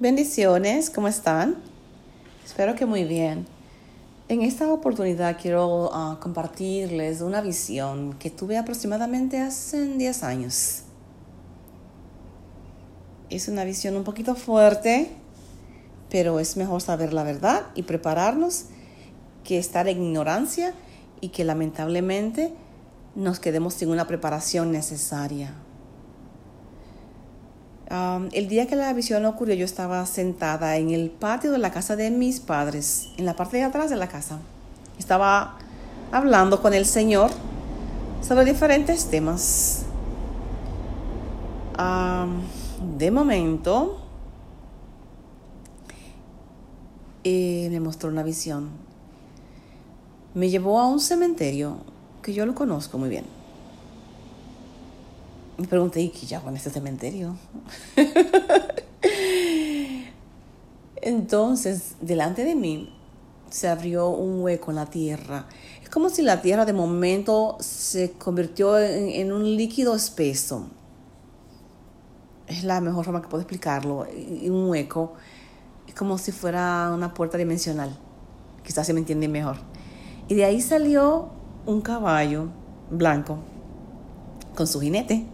Bendiciones, ¿cómo están? Espero que muy bien. En esta oportunidad quiero uh, compartirles una visión que tuve aproximadamente hace 10 años. Es una visión un poquito fuerte, pero es mejor saber la verdad y prepararnos que estar en ignorancia y que lamentablemente nos quedemos sin una preparación necesaria. Um, el día que la visión ocurrió, yo estaba sentada en el patio de la casa de mis padres, en la parte de atrás de la casa. Estaba hablando con el Señor sobre diferentes temas. Um, de momento, eh, me mostró una visión. Me llevó a un cementerio que yo lo conozco muy bien me pregunté, ¿y qué hago en este cementerio? Entonces, delante de mí se abrió un hueco en la tierra. Es como si la tierra de momento se convirtió en, un líquido espeso. Es la mejor forma que puedo explicarlo. Un hueco. Es como si fuera una puerta dimensional. Quizás se me entiende mejor. Y de ahí salió un caballo blanco con su jinete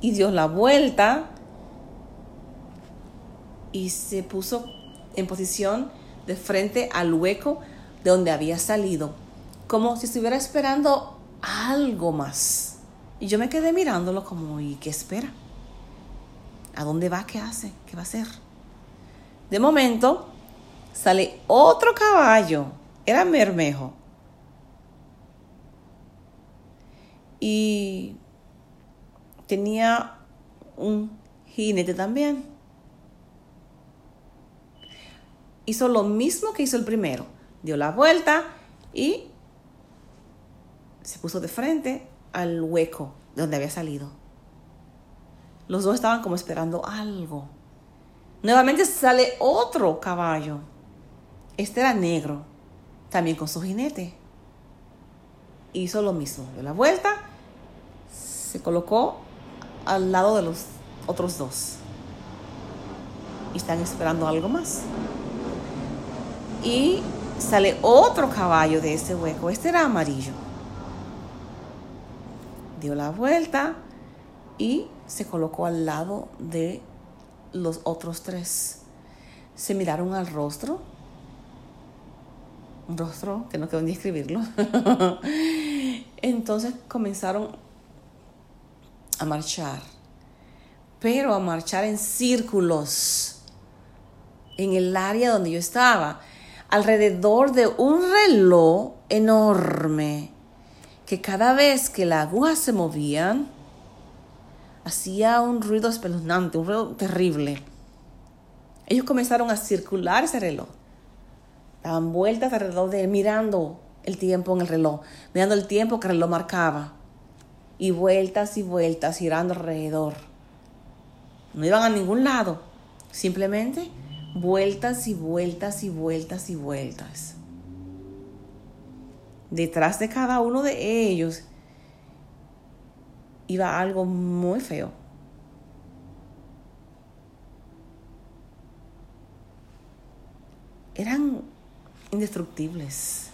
y dio la vuelta y se puso en posición de frente al hueco de donde había salido, como si estuviera esperando algo más. Y yo me quedé mirándolo como, ¿y qué espera? ¿A dónde va? ¿Qué hace? ¿Qué va a hacer? De momento sale otro caballo, era Mermejo. Y tenía un jinete también. Hizo lo mismo que hizo el primero. Dio la vuelta y se puso de frente al hueco de donde había salido. Los dos estaban como esperando algo. Nuevamente sale otro caballo. Este era negro, también con su jinete. Hizo lo mismo. Dio la vuelta, se colocó al lado de los otros dos. Y están esperando algo más. Y sale otro caballo de ese hueco. Este era amarillo. Dio la vuelta y se colocó al lado de los otros tres. Se miraron al rostro. Un rostro que no quedó ni escribirlo. Entonces comenzaron a marchar, pero a marchar en círculos en el área donde yo estaba, alrededor de un reloj enorme que cada vez que la aguja se movía, hacía un ruido espeluznante, un ruido terrible. Ellos comenzaron a circular ese reloj. Daban vueltas alrededor de él, mirando el tiempo en el reloj, mirando el tiempo que el reloj marcaba y vueltas y vueltas girando alrededor. No iban a ningún lado, simplemente vueltas y vueltas y vueltas y vueltas. Detrás de cada uno de ellos iba algo muy feo. Eran indestructibles.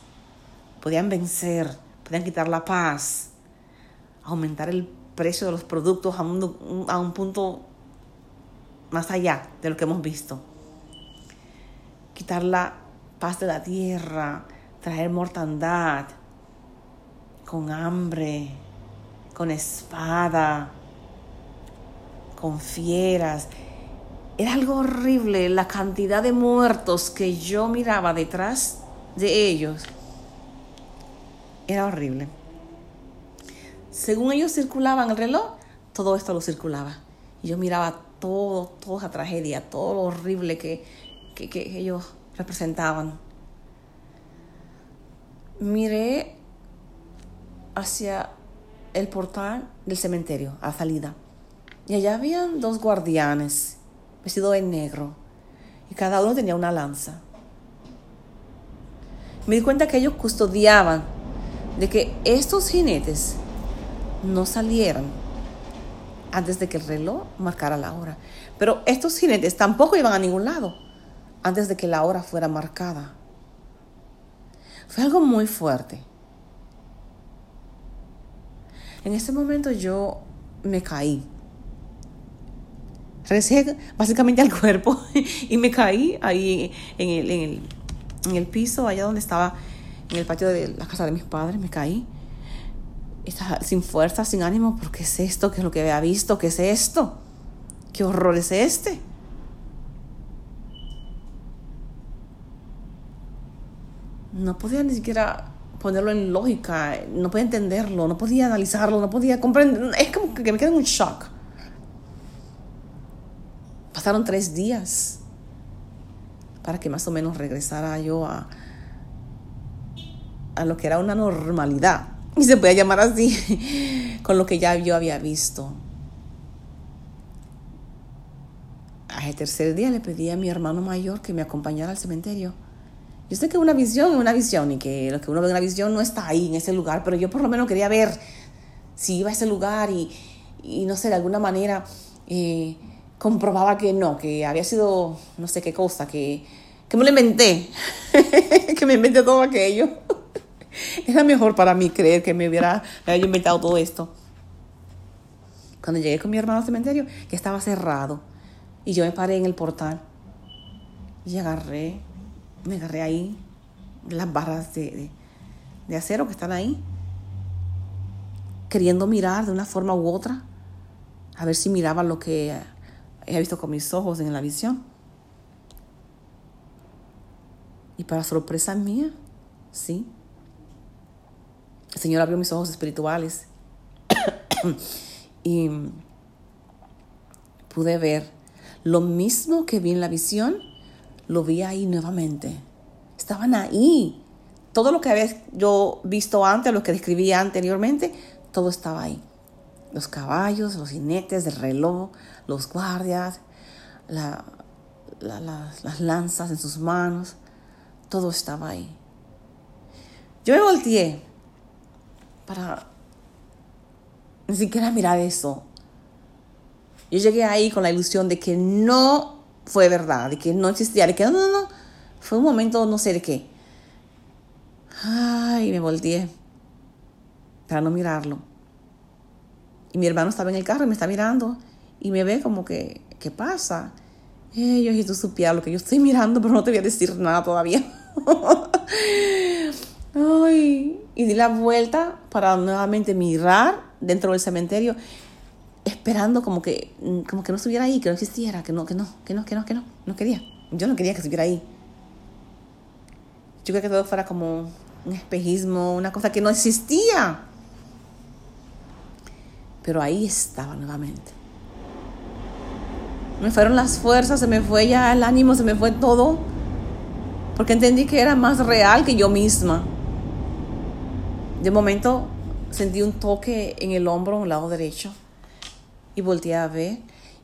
Podían vencer, podían quitar la paz, aumentar el precio de los productos a un, a un punto más allá de lo que hemos visto. Quitar la paz de la tierra, traer mortandad, con hambre, con espada, con fieras. Era algo horrible la cantidad de muertos que yo miraba detrás de ellos. Era horrible. Según ellos circulaban el reloj, todo esto lo circulaba. Y yo miraba todo, toda esa tragedia, todo lo horrible que, que, ellos representaban. Miré hacia el portal del cementerio, a salida. Y allá habían dos guardianes, vestidos en negro, y cada uno tenía una lanza. Me di cuenta que ellos custodiaban de que estos jinetes no salieran antes de que el reloj marcara la hora. Pero estos jinetes tampoco iban a ningún lado antes de que la hora fuera marcada. Fue algo muy fuerte. En ese momento yo me caí. Regresé básicamente al cuerpo y me caí ahí en el, en el, en el piso, allá donde estaba, en el patio de la casa de mis padres, me caí. Estaba sin fuerza, sin ánimo, porque es esto? ¿Qué es lo que había visto? ¿Qué es esto? ¿Qué horror es este? No podía ni siquiera ponerlo en lógica, no podía entenderlo, no podía analizarlo, no podía comprender. Es como que me quedé en un shock. Pasaron tres días para que más o menos regresara yo a, a lo que era una normalidad, y se puede llamar así, con lo que ya yo había visto. Al tercer día le pedí a mi hermano mayor que me acompañara al cementerio. Yo sé que una visión es una visión y que lo que uno ve en la visión no está ahí, en ese lugar, pero yo por lo menos quería ver si iba a ese lugar y, y no sé, de alguna manera eh, comprobaba que no, que había sido no sé qué cosa, que, que me lo inventé, que me inventé todo aquello. Era mejor para mí creer que me hubiera había inventado todo esto. Cuando llegué con mi hermano al cementerio, que estaba cerrado, y yo me paré en el portal y agarré me agarré ahí las barras de, de, acero que están ahí, queriendo mirar de una forma u otra, a ver si miraba lo que he visto con mis ojos en la visión. Y para sorpresa mía, sí, el Señor abrió mis ojos espirituales y pude ver lo mismo que vi en la visión lo vi ahí nuevamente. Estaban ahí. Todo lo que había yo visto antes, lo que describí anteriormente, todo estaba ahí. Los caballos, los jinetes, el reloj, los guardias, las lanzas en sus manos, todo estaba ahí. Yo me volteé para ni siquiera mirar eso. Yo llegué ahí con la ilusión de que no fue verdad, de que no existía, de que no, no, no, fue un momento no sé de qué. Ay, me volteé para no mirarlo. Y mi hermano estaba en el carro y me está mirando y me ve como que, ¿qué pasa? Ellos, y tú supieras lo que yo estoy mirando, pero no te voy a decir nada todavía. Ay, y di la vuelta para nuevamente mirar dentro del cementerio esperando como que, como que no estuviera ahí, que no existiera, que no, que no, que no, que no, que no, no quería. Yo no quería que estuviera ahí. Yo quería que todo fuera como un espejismo, una cosa que no existía. Pero ahí estaba nuevamente. Me fueron las fuerzas, se me fue ya el ánimo, se me fue todo. Porque entendí que era más real que yo misma. De momento sentí un toque en el hombro, en lado derecho y volteé a ver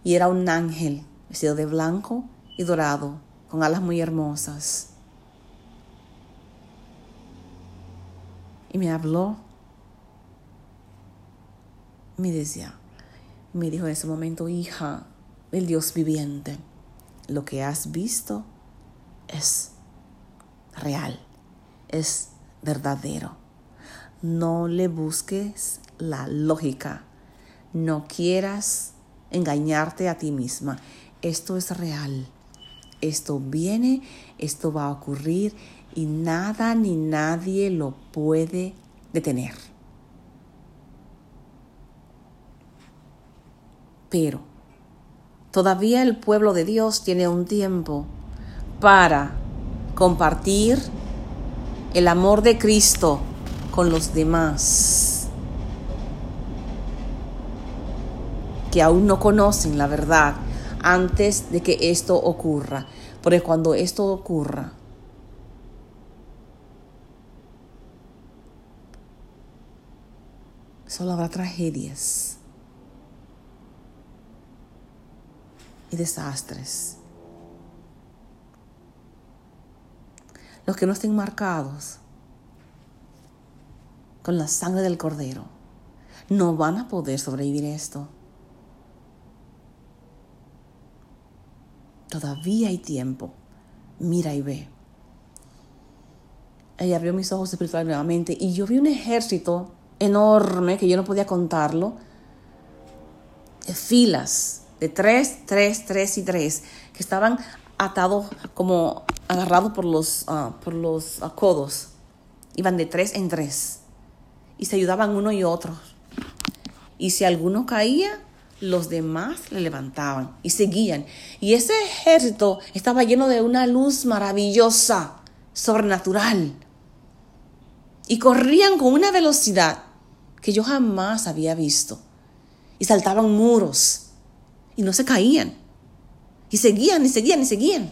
y era un ángel vestido de blanco y dorado, con alas muy hermosas. Y me habló. Me decía, me dijo en ese momento, hija del Dios viviente, lo que has visto es real, es verdadero. No le busques la lógica no quieras engañarte a ti misma. Esto es real. Esto viene, esto va a ocurrir y nada ni nadie lo puede detener. Pero todavía el pueblo de Dios tiene un tiempo para compartir el amor de Cristo con los demás. que aún no conocen la verdad antes de que esto ocurra. Porque cuando esto ocurra, solo habrá tragedias y desastres. Los que no estén marcados con la sangre del cordero. No van a poder sobrevivir esto. Todavía hay tiempo. Mira y ve. Ella abrió mis ojos espirituales nuevamente y yo vi un ejército enorme que yo no podía contarlo. Filas de tres, tres, tres y tres que estaban atados como agarrados por los, ah, por los ah, codos. Iban de tres en tres y se ayudaban uno y otro. Y si alguno caía, los demás le levantaban y seguían. Y ese ejército estaba lleno de una luz maravillosa, sobrenatural. Y corrían con una velocidad que yo jamás había visto. Y saltaban muros y no se caían. Y seguían y seguían y seguían.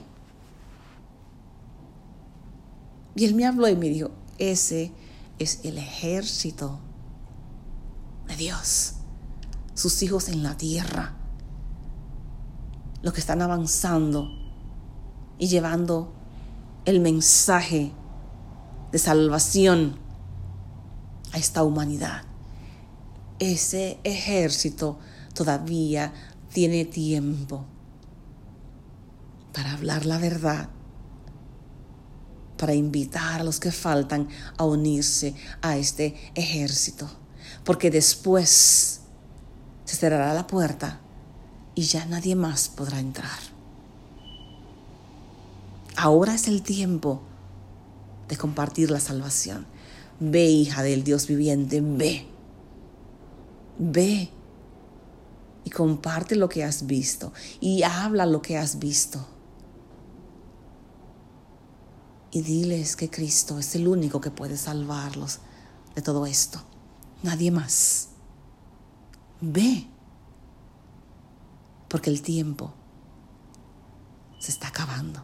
Y él me habló y me dijo, ese es el ejército de Dios, sus hijos en la tierra, los que están avanzando y llevando el mensaje de salvación a esta humanidad. Ese ejército todavía tiene tiempo para hablar la verdad, para invitar a los que faltan a unirse a este ejército, porque después se cerrará la puerta y ya nadie más podrá entrar. Ahora es el tiempo de compartir la salvación. Ve, hija del Dios viviente, ve. Ve y comparte lo que has visto y habla lo que has visto. Y diles que Cristo es el único que puede salvarlos de todo esto. Nadie más. Ve. Porque el tiempo se está acabando.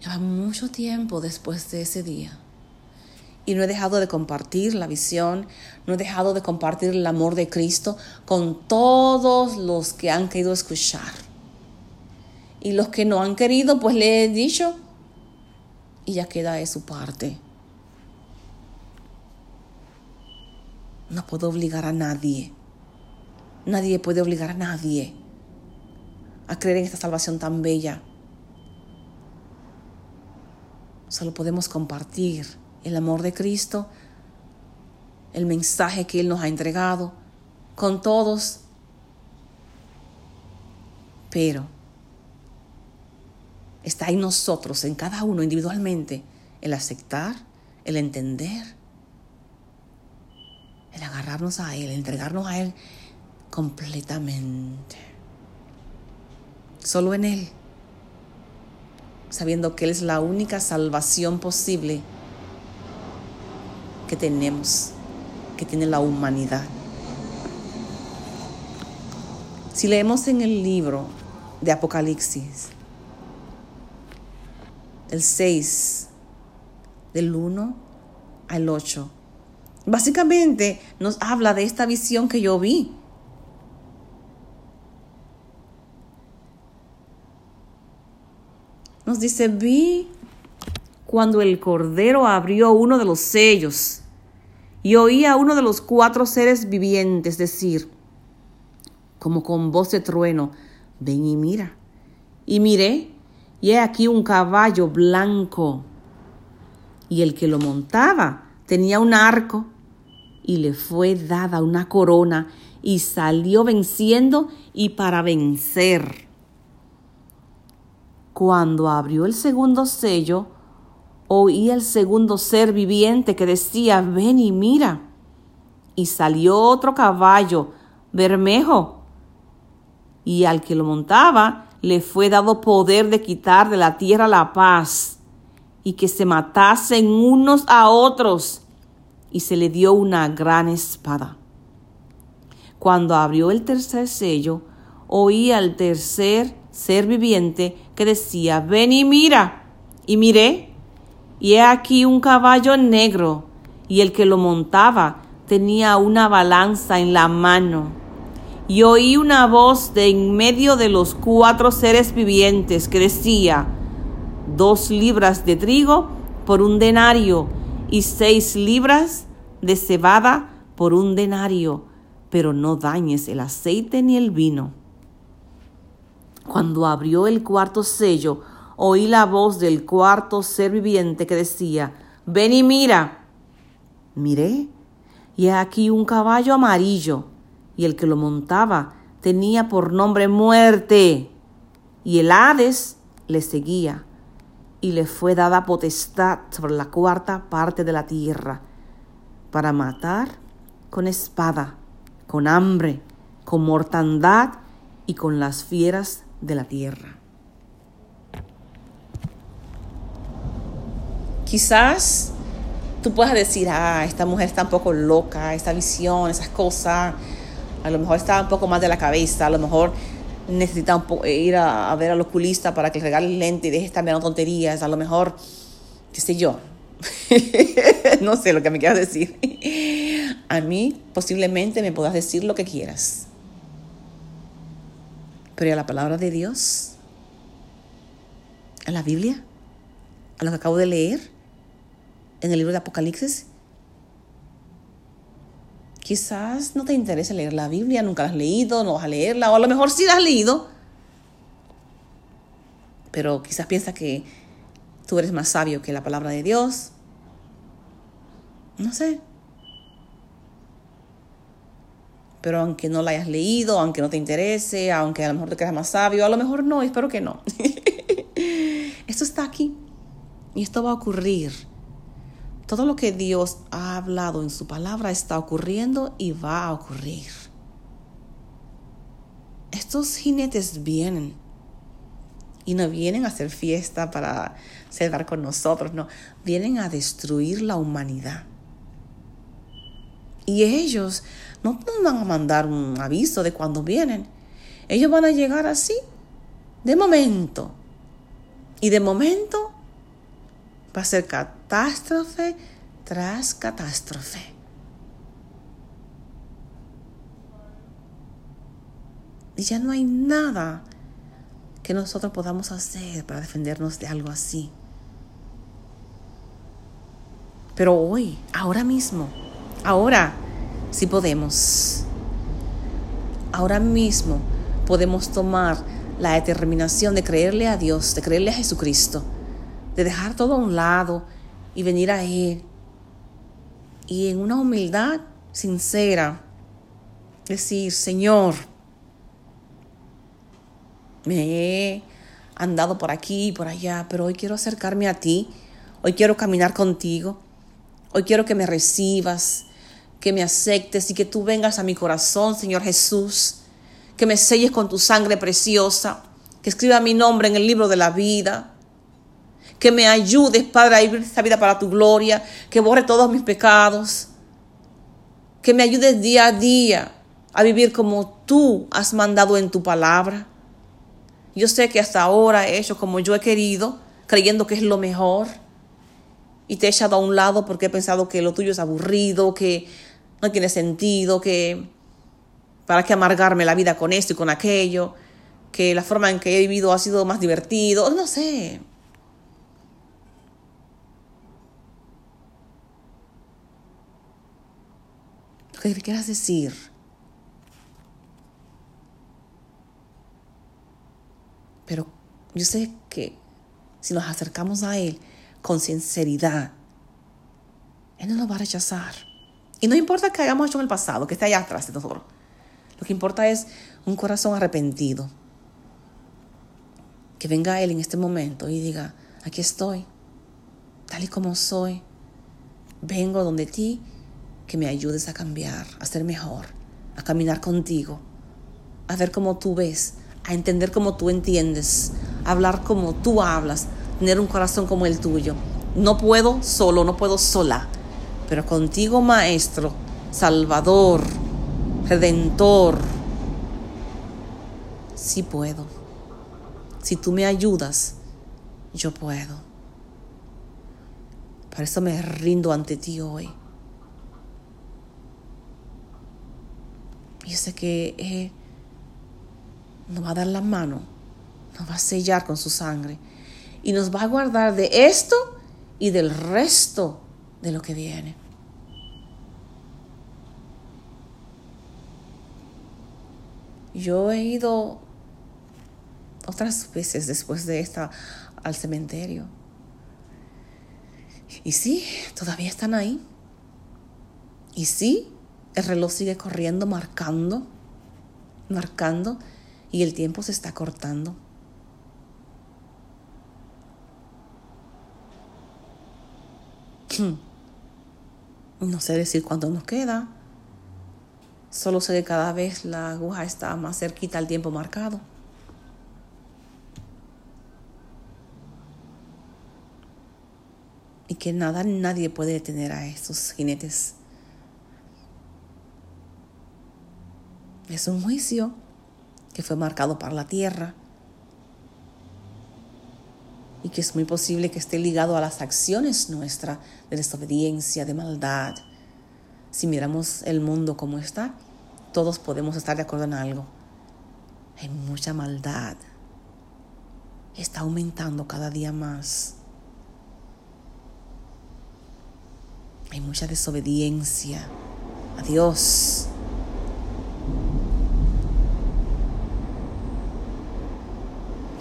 Lleva mucho tiempo después de ese día. Y no he dejado de compartir la visión, no he dejado de compartir el amor de Cristo con todos los que han querido escuchar. Y los que no han querido, pues le he dicho, y ya queda de su parte. No puedo obligar a nadie. Nadie puede obligar a nadie a creer en esta salvación tan bella. Solo podemos compartir el amor de Cristo, el mensaje que Él nos ha entregado con todos. Pero está en nosotros, en cada uno individualmente, el aceptar, el entender, el agarrarnos a Él, entregarnos a Él completamente. Solo en Él sabiendo que Él es la única salvación posible que tenemos, que tiene la humanidad. Si leemos en el libro de Apocalipsis, el 6, del 1 al 8, básicamente nos habla de esta visión que yo vi Nos dice, vi cuando el Cordero abrió uno de los sellos y oí a uno de los cuatro seres vivientes decir, como con voz de trueno, ven y mira. Y miré, y he aquí un caballo blanco, y el que lo montaba tenía un arco, y le fue dada una corona, y salió venciendo y para vencer. Cuando abrió el segundo sello, oí el segundo ser viviente que decía, ven y mira. Y salió otro caballo, bermejo, y al que lo montaba le fue dado poder de quitar de la tierra la paz, y que se matasen unos a otros, y se le dio una gran espada. Cuando abrió el tercer sello, oí al tercer ser viviente que decía, ven y mira. Y miré, y he aquí un caballo negro, y el que lo montaba tenía una balanza en la mano. Y oí una voz de en medio de los cuatro seres vivientes que decía, dos libras de trigo por un denario y seis libras de cebada por un denario, pero no dañes el aceite ni el vino. Cuando abrió el cuarto sello, oí la voz del cuarto ser viviente que decía, ven y mira. Miré, y aquí un caballo amarillo, y el que lo montaba tenía por nombre muerte, y el Hades le seguía, y le fue dada potestad sobre la cuarta parte de la tierra, para matar con espada, con hambre, con mortandad y con las fieras de la tierra. Quizás tú puedas decir, ah, esta mujer está un poco loca, esta visión, esas cosas, a lo mejor está un poco más de la cabeza, a lo mejor necesita ir a, ver al oculista para que le regale el lente y deje de estar mirando tonterías, a lo mejor, qué sé yo, no sé lo que me quieras decir. A mí posiblemente me puedas decir lo que quieras. Pero a la palabra de Dios, a la Biblia, a lo que acabo de leer en el libro de Apocalipsis, quizás no te interese leer la Biblia, nunca la has leído, no vas a leerla, o a lo mejor sí la has leído, pero quizás piensas que tú eres más sabio que la palabra de Dios. No sé. Pero aunque no la hayas leído, aunque no te interese, aunque a lo mejor te creas más sabio, a lo mejor no, espero que no. esto está aquí y esto va a ocurrir. Todo lo que Dios ha hablado en su palabra está ocurriendo y va a ocurrir. Estos jinetes vienen y no vienen a hacer fiesta para celebrar con nosotros, no, vienen a destruir la humanidad. Y ellos no nos van a mandar un aviso de cuando vienen. Ellos van a llegar así, de momento. Y de momento va a ser catástrofe tras catástrofe. Y ya no hay nada que nosotros podamos hacer para defendernos de algo así. Pero hoy, ahora mismo, ahora sí podemos. Ahora mismo podemos tomar la determinación de creerle a Dios, de creerle a Jesucristo de dejar todo a un lado y venir a Él. Y en una humildad sincera, decir, Señor, me he andado por aquí y por allá, pero hoy quiero acercarme a ti, hoy quiero caminar contigo, hoy quiero que me recibas, que me aceptes y que tú vengas a mi corazón, Señor Jesús, que me selles con tu sangre preciosa, que escriba mi nombre en el libro de la vida, que me ayudes, Padre, a vivir esta vida para tu gloria, que borre todos mis pecados, que me ayudes día a día a vivir como tú has mandado en tu palabra. Yo sé que hasta ahora he hecho como yo he querido, creyendo que es lo mejor, y te he echado a un lado porque he pensado que lo tuyo es aburrido, que no tiene sentido, que para qué amargarme la vida con esto y con aquello, que la forma en que he vivido ha sido más divertido, no sé. Que quieras decir. Pero yo sé que si nos acercamos a Él con sinceridad, Él no nos va a rechazar. Y no importa que hayamos hecho en el pasado, que esté allá atrás de nosotros. Lo que importa es un corazón arrepentido. Que venga Él en este momento y diga, aquí estoy, tal y como soy. Vengo donde ti que me ayudes a cambiar, a ser mejor, a caminar contigo, a ver cómo tú ves, a entender como tú entiendes, a hablar como tú hablas, tener un corazón como el tuyo. No puedo solo, no puedo sola, pero contigo, Maestro, Salvador, Redentor, sí puedo. Si tú me ayudas, yo puedo. Por eso me rindo ante ti hoy. Y que eh, nos va a dar la mano, nos va a sellar con su sangre y nos va a guardar de esto y del resto de lo que viene. Yo he ido otras veces después de esta al cementerio. Y sí, todavía están ahí. Y sí, el reloj sigue corriendo, marcando, marcando, y el tiempo se está cortando. No sé decir cuánto nos queda. Solo sé que cada vez la aguja está más cerquita al tiempo marcado. Y que nada, nadie puede detener a estos jinetes. Es un juicio que fue marcado para la tierra y que es muy posible que esté ligado a las acciones nuestras de desobediencia, de maldad. Si miramos el mundo como está, todos podemos estar de acuerdo en algo. Hay mucha maldad. Está aumentando cada día más. Hay mucha desobediencia a Dios.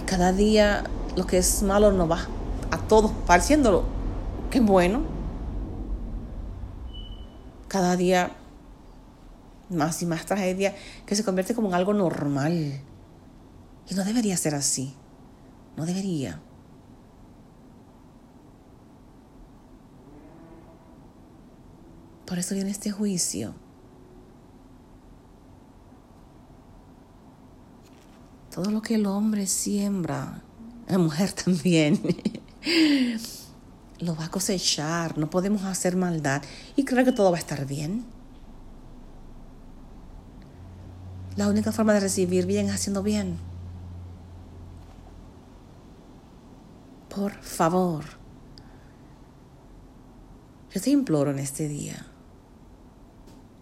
Cada día lo que es malo nos va a todos pareciéndolo. Qué bueno. Cada día más y más tragedia que se convierte como en algo normal. Y no debería ser así. No debería. Por eso viene este juicio. Todo lo que el hombre siembra, la mujer también, lo va a cosechar. No podemos hacer maldad y creer que todo va a estar bien. La única forma de recibir bien es haciendo bien. Por favor, yo te imploro en este día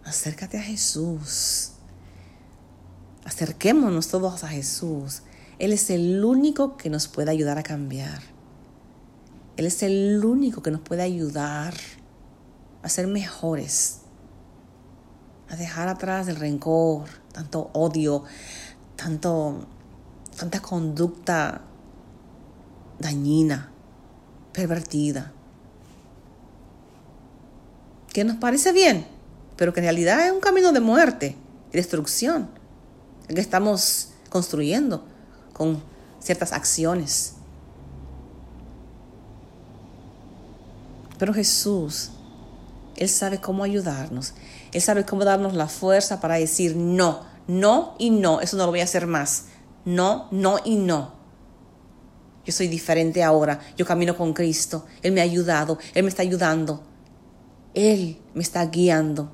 Acércate a Jesús. Acerquémonos todos a Jesús. Él es el único que nos puede ayudar a cambiar. Él es el único que nos puede ayudar a ser mejores, a dejar atrás el rencor, tanto odio, tanto, tanta conducta dañina, pervertida. ¿Qué nos parece bien? pero que en realidad es un camino de muerte y destrucción, que estamos construyendo con ciertas acciones. Pero Jesús, Él sabe cómo ayudarnos, Él sabe cómo darnos la fuerza para decir no, no y no, eso no lo voy a hacer más, no, no y no. Yo soy diferente ahora, yo camino con Cristo, Él me ha ayudado, Él me está ayudando, Él me está guiando.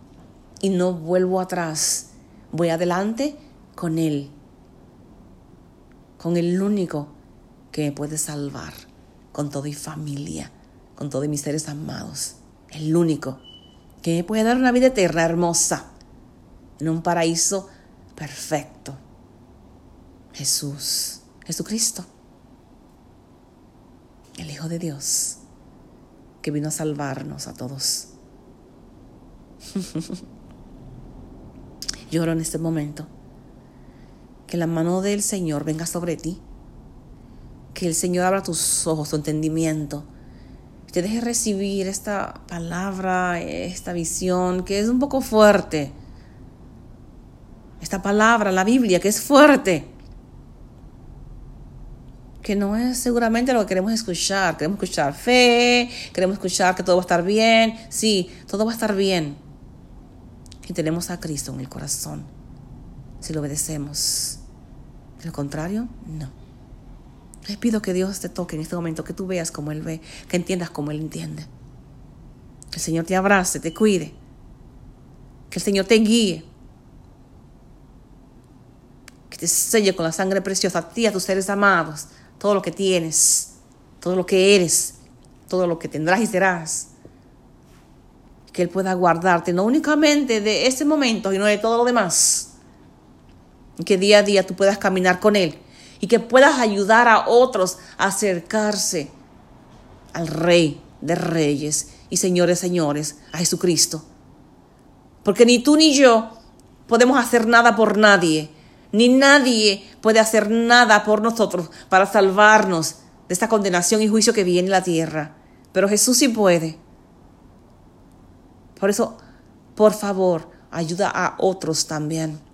Y no vuelvo atrás. Voy adelante con Él, con el único que me puede salvar, con toda mi familia, con todos mis seres amados. El único que me puede dar una vida eterna, hermosa, en un paraíso perfecto. Jesús, Jesucristo, el Hijo de Dios, que vino a salvarnos a todos. Lloro en este momento. Que la mano del Señor venga sobre ti. Que el Señor abra tus ojos, tu entendimiento. Y te deje recibir esta palabra, esta visión, que es un poco fuerte. Esta palabra, la Biblia, que es fuerte. Que no es seguramente lo que queremos escuchar. Queremos escuchar fe, queremos escuchar que todo va a estar bien. Sí, todo va a estar bien y tenemos a Cristo en el corazón si lo obedecemos. De lo contrario, no. Les pido que Dios te toque en este momento, que tú veas como Él ve, que entiendas como Él entiende. Que el Señor te abrace, te cuide. Que el Señor te guíe. Que te selle con la sangre preciosa a ti, a tus seres amados, todo lo que tienes, todo lo que eres, todo lo que tendrás y serás que Él pueda guardarte, no únicamente de ese momento, sino de todo lo demás. Que día a día tú puedas caminar con Él y que puedas ayudar a otros a acercarse al Rey de Reyes y Señores, Señores, a Jesucristo. Porque ni tú ni yo podemos hacer nada por nadie. ni nadie puede hacer nada por nosotros para salvarnos de esta condenación y juicio que viene en la tierra. Pero Jesús sí puede. Por eso, por favor, ayuda a otros también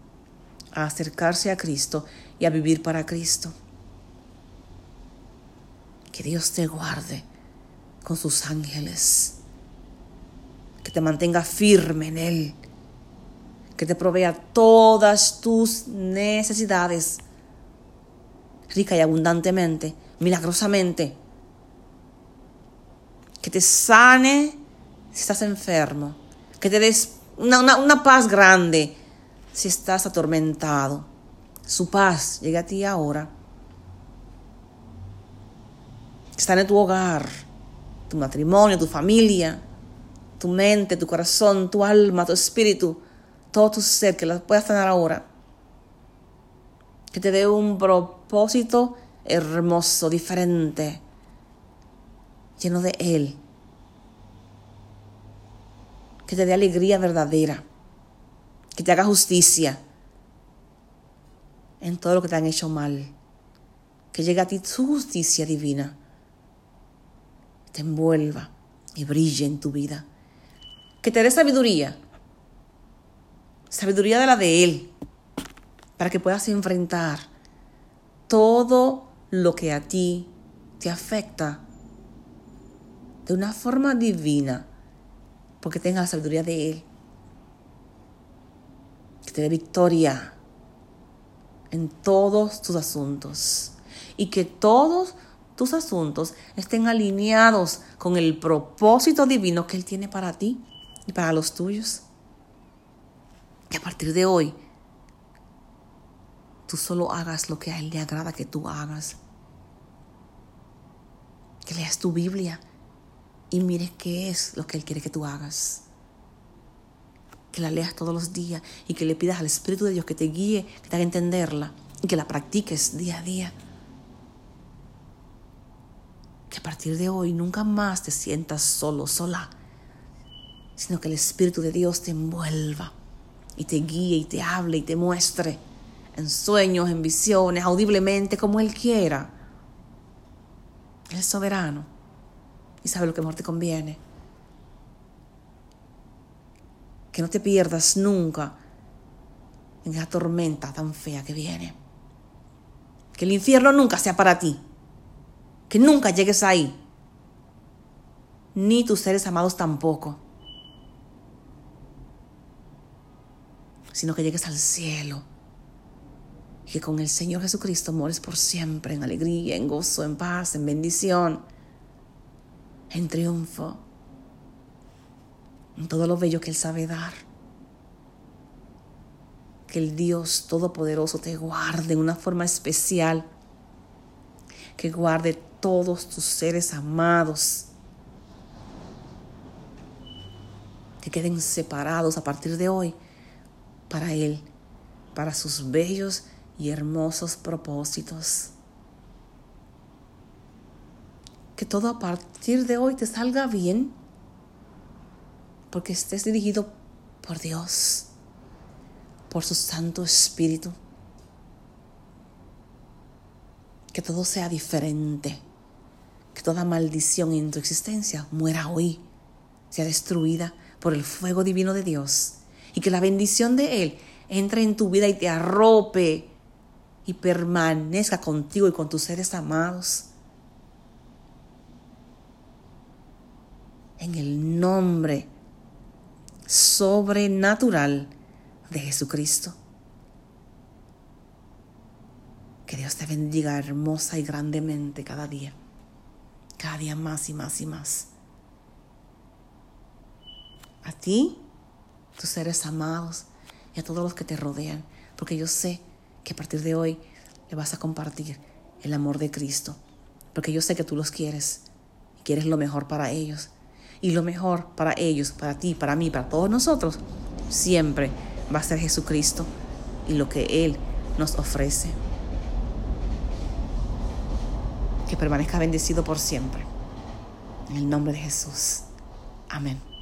a acercarse a Cristo y a vivir para Cristo. Que Dios te guarde con sus ángeles. Que te mantenga firme en Él. Que te provea todas tus necesidades. Rica y abundantemente, milagrosamente. Que te sane si estás enfermo. Que te des una, una paz grande si estás atormentado. Su paz llega a ti ahora. Está en tu hogar, tu matrimonio, tu familia, tu mente, tu corazón, tu alma, tu espíritu, todo tu ser, que lo puedas tener ahora. Que te dé un propósito hermoso, diferente, lleno de Él. Que te dé alegría verdadera. Que te haga justicia en todo lo que te han hecho mal. Que llegue a ti su justicia divina te envuelva y brille en tu vida. Que te dé sabiduría, sabiduría de la de Él, para que puedas enfrentar todo lo que a ti te afecta de una forma divina, porque tenga la sabiduría de Él. Te dé victoria en todos tus asuntos y que todos tus asuntos estén alineados con el propósito divino que Él tiene para ti y para los tuyos. Que a partir de hoy tú solo hagas lo que a Él le agrada que tú hagas. Que leas tu Biblia y mires qué es lo que Él quiere que tú hagas. Que la leas todos los días y que le pidas al Espíritu de Dios que te guíe, que te haga entenderla y que la practiques día a día que a partir de hoy nunca más te sientas solo, sola, sino que el Espíritu de Dios te envuelva y te guíe y te hable y te muestre en sueños, en visiones, audiblemente, como Él quiera. Él es soberano y sabe lo que mejor te conviene. Que no te pierdas nunca en esa tormenta tan fea que viene. Que el infierno nunca sea para ti. Que nunca llegues ahí, ni tus seres amados tampoco, sino que llegues al cielo. Y que con el Señor Jesucristo mores por siempre en alegría, en gozo, en paz, en bendición, en triunfo, en todo lo bello que Él sabe dar. Que el Dios Todopoderoso te guarde en una forma especial, que guarde todos tus seres amados que queden separados a partir de hoy para Él, para sus bellos y hermosos propósitos. Que todo a partir de hoy te salga bien, porque estés dirigido por Dios, por su Santo Espíritu que todo sea diferente, que toda maldición en tu existencia muera hoy, sea destruida por el fuego divino de Dios y que la bendición de Él entre en tu vida y te arrope y permanezca contigo y con tus seres amados. En el nombre sobrenatural de Jesucristo. Que Dios te bendiga hermosa y grandemente cada día. Cada día más y más y más. A ti, tus seres amados y a todos los que te rodean. Porque yo sé que a partir de hoy le vas a compartir el amor de Cristo. Porque yo sé que tú los quieres y quieres lo mejor para ellos. Y lo mejor para ellos, para ti, para mí, para todos nosotros, siempre va a ser Jesucristo y lo que Él nos ofrece que permanezca bendecido por siempre. En el nombre de Jesús. Amén.